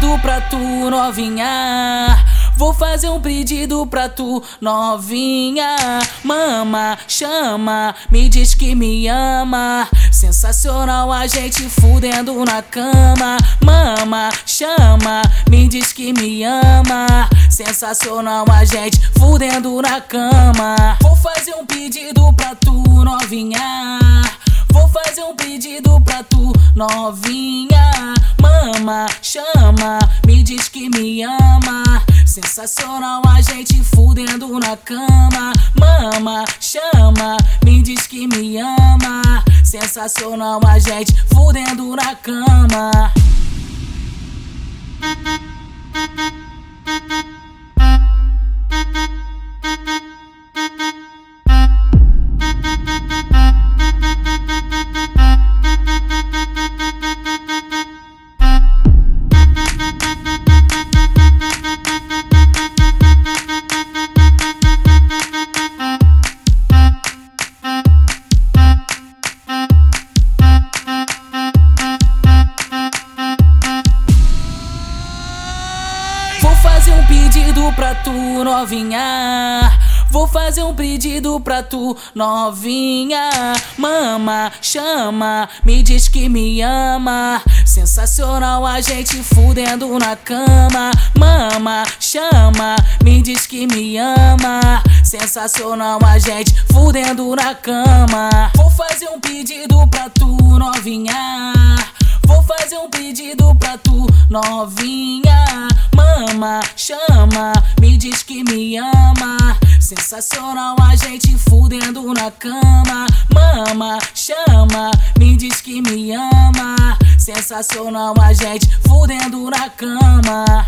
pedido pra tu, novinha. Vou fazer um pedido pra tu, novinha. Mama, chama, me diz que me ama. Sensacional a gente fudendo na cama. Mama, chama, me diz que me ama. Sensacional a gente fudendo na cama. Vou fazer um pedido pra tu, novinha. Fazer um pedido pra tu, novinha. Mama, chama, me diz que me ama. Sensacional a gente fudendo na cama. Mama, chama, me diz que me ama. Sensacional a gente fudendo na cama. Tu, novinha. Vou fazer um pedido pra tu, novinha. Mama, chama, me diz que me ama. Sensacional a gente fudendo na cama. Mama, chama, me diz que me ama. Sensacional a gente fudendo na cama. Vou fazer um pedido pra tu, novinha. Fazer um pedido pra tu, novinha. Mama, chama, me diz que me ama. Sensacional a gente fudendo na cama. Mama, chama, me diz que me ama. Sensacional a gente fudendo na cama.